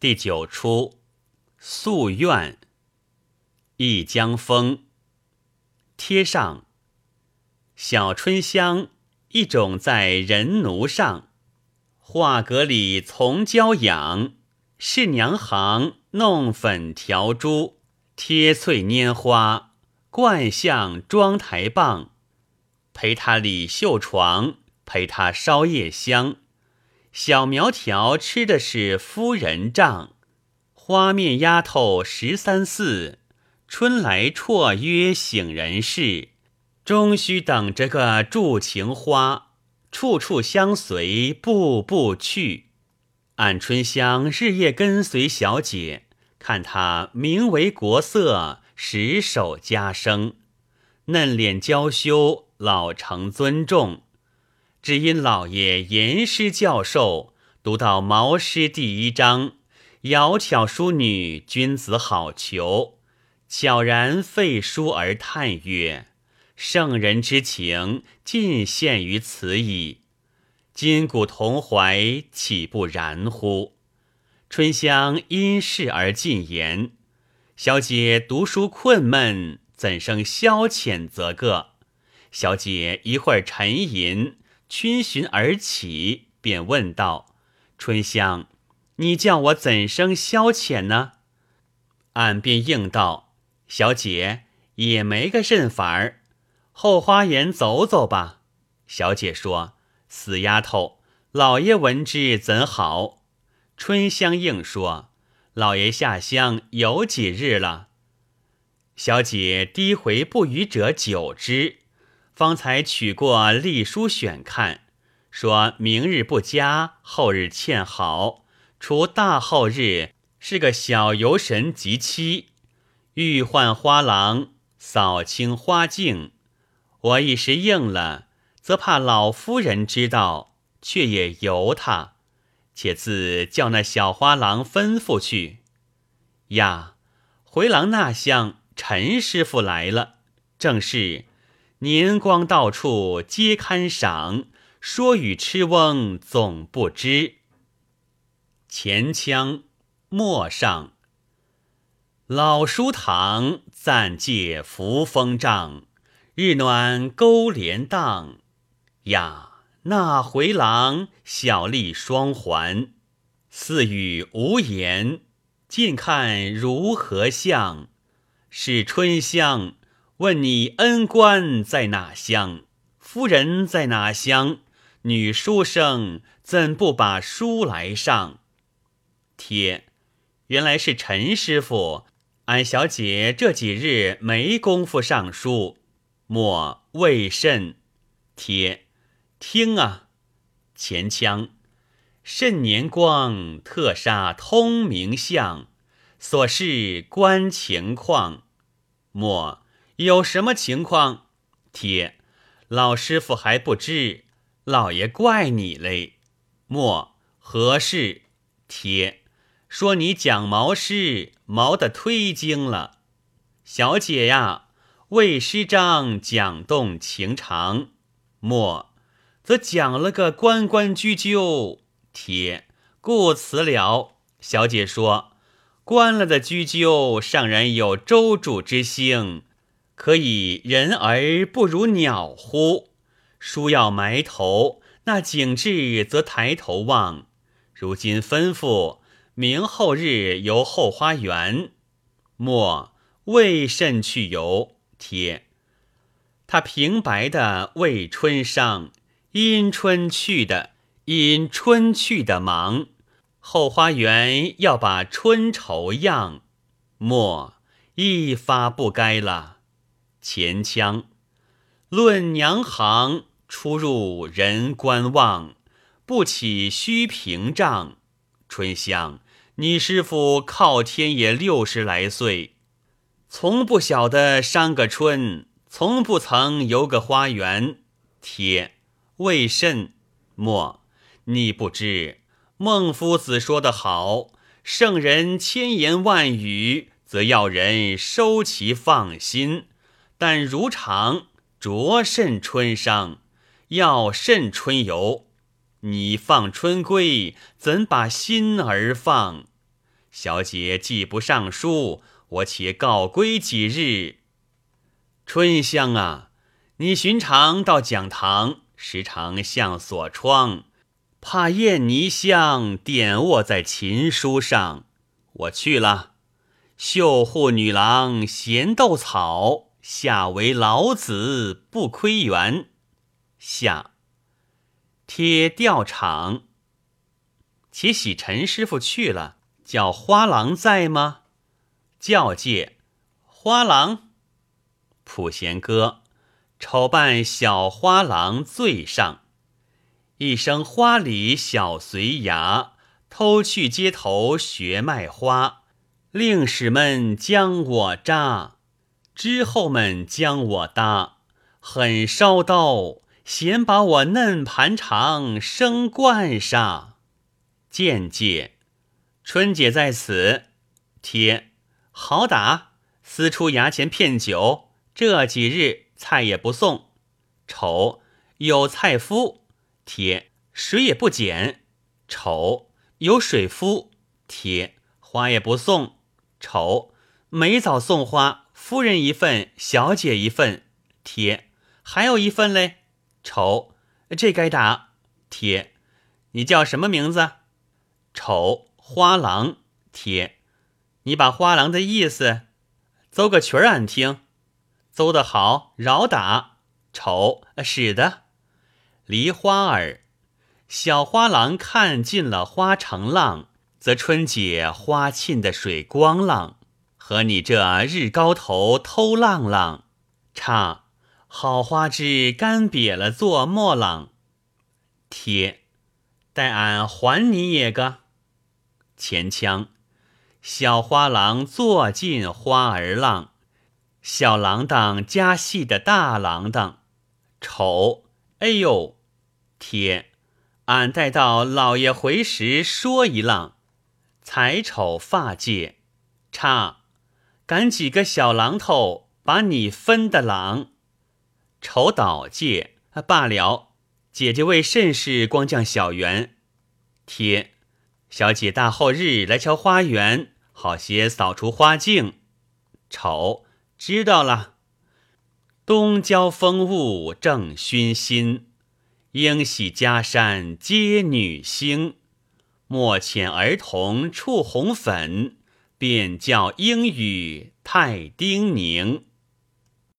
第九出宿怨。一江风。贴上。小春香一种在人奴上，画阁里从娇养。是娘行弄粉调珠，贴翠拈花，冠相妆台棒。陪他理绣床，陪他烧夜香。小苗条吃的是夫人账，花面丫头十三四，春来绰约醒人事，终须等着个祝情花，处处相随，步步去。暗春香日夜跟随小姐，看她名为国色，实守家生，嫩脸娇羞，老成尊重。只因老爷言师教授，读到《毛诗》第一章，“窈窕淑女，君子好逑。”悄然废书而叹曰：“圣人之情，尽献于此矣。今古同怀，岂不然乎？”春香因事而进言：“小姐读书困闷，怎生消遣则个？”小姐一会儿沉吟。逡巡而起，便问道：“春香，你叫我怎生消遣呢？”俺便应道：“小姐也没个甚法儿，后花园走走吧。”小姐说：“死丫头，老爷闻之怎好？”春香应说：“老爷下乡有几日了？”小姐低回不语者久之。方才取过隶书选看，说明日不佳，后日欠好。除大后日是个小游神及妻，欲换花郎，扫清花镜。我一时应了，则怕老夫人知道，却也由他。且自叫那小花郎吩咐去。呀，回廊那厢陈师傅来了，正是。年光到处皆堪赏，说与痴翁总不知。前腔陌上，老书堂暂借扶风帐，日暖钩帘荡。呀，那回廊小丽双环，似语无言，近看如何像？是春香。问你恩官在哪乡？夫人在哪乡？女书生怎不把书来上？贴，原来是陈师傅。俺小姐这几日没工夫上书，莫为甚？贴，听啊，前腔，甚年光特杀通明相，所示观情况，莫。有什么情况？铁老师傅还不知，老爷怪你嘞。莫何事？铁说你讲毛诗，毛的忒精了。小姐呀，为师章讲动情长。莫则讲了个关关雎鸠。铁故辞了。小姐说，关了的雎鸠，尚然有周主之兴。可以人而不如鸟乎？书要埋头，那景致则抬头望。如今吩咐，明后日游后花园。莫为甚去游？贴他平白的为春伤，因春去的，因春去的忙。后花园要把春愁样，莫一发不该了。前腔论娘行出入人观望，不起虚屏障。春香，你师傅靠天也六十来岁，从不晓得伤个春，从不曾游个花园。贴为甚？莫你不知，孟夫子说得好：圣人千言万语，则要人收其放心。但如常着甚春伤，要甚春游？你放春归，怎把心儿放？小姐既不上书，我且告归几日。春香啊，你寻常到讲堂，时常向锁窗，怕燕泥香点卧在琴书上。我去了，绣户女郎闲斗草，下为老子不亏缘。下贴吊场，且喜陈师傅去了，叫花郎在吗？教界花郎。普贤哥，丑扮小花郎醉上，一声花里小随牙，偷去街头学卖花，令使们将我扎，之后们将我搭，狠烧刀，嫌把我嫩盘肠生灌上。见介，春姐在此，贴好打，私出衙前骗酒。这几日菜也不送，丑有菜夫贴水也不减，丑有水夫贴花也不送，丑没早送花，夫人一份，小姐一份贴，还有一份嘞，丑这该打贴，你叫什么名字？丑花郎贴，你把花郎的意思奏个曲儿俺听。奏得好，饶打；丑，使得。梨花儿，小花郎看尽了花城浪，则春姐花沁的水光浪，和你这日高头偷浪浪，差好花枝干瘪了做墨浪。贴，待俺还你也个。前腔，小花郎坐尽花儿浪。小郎当加戏的大郎当，丑，哎呦，贴，俺待到老爷回时说一浪，才丑发界，差，赶几个小榔头把你分的榔，丑倒界，罢了，姐姐为甚事光降小园？贴，小姐大后日来瞧花园，好些扫除花径，丑。知道了，东郊风物正熏心，应喜家山皆女星。莫遣儿童触红粉，便教英语太丁宁。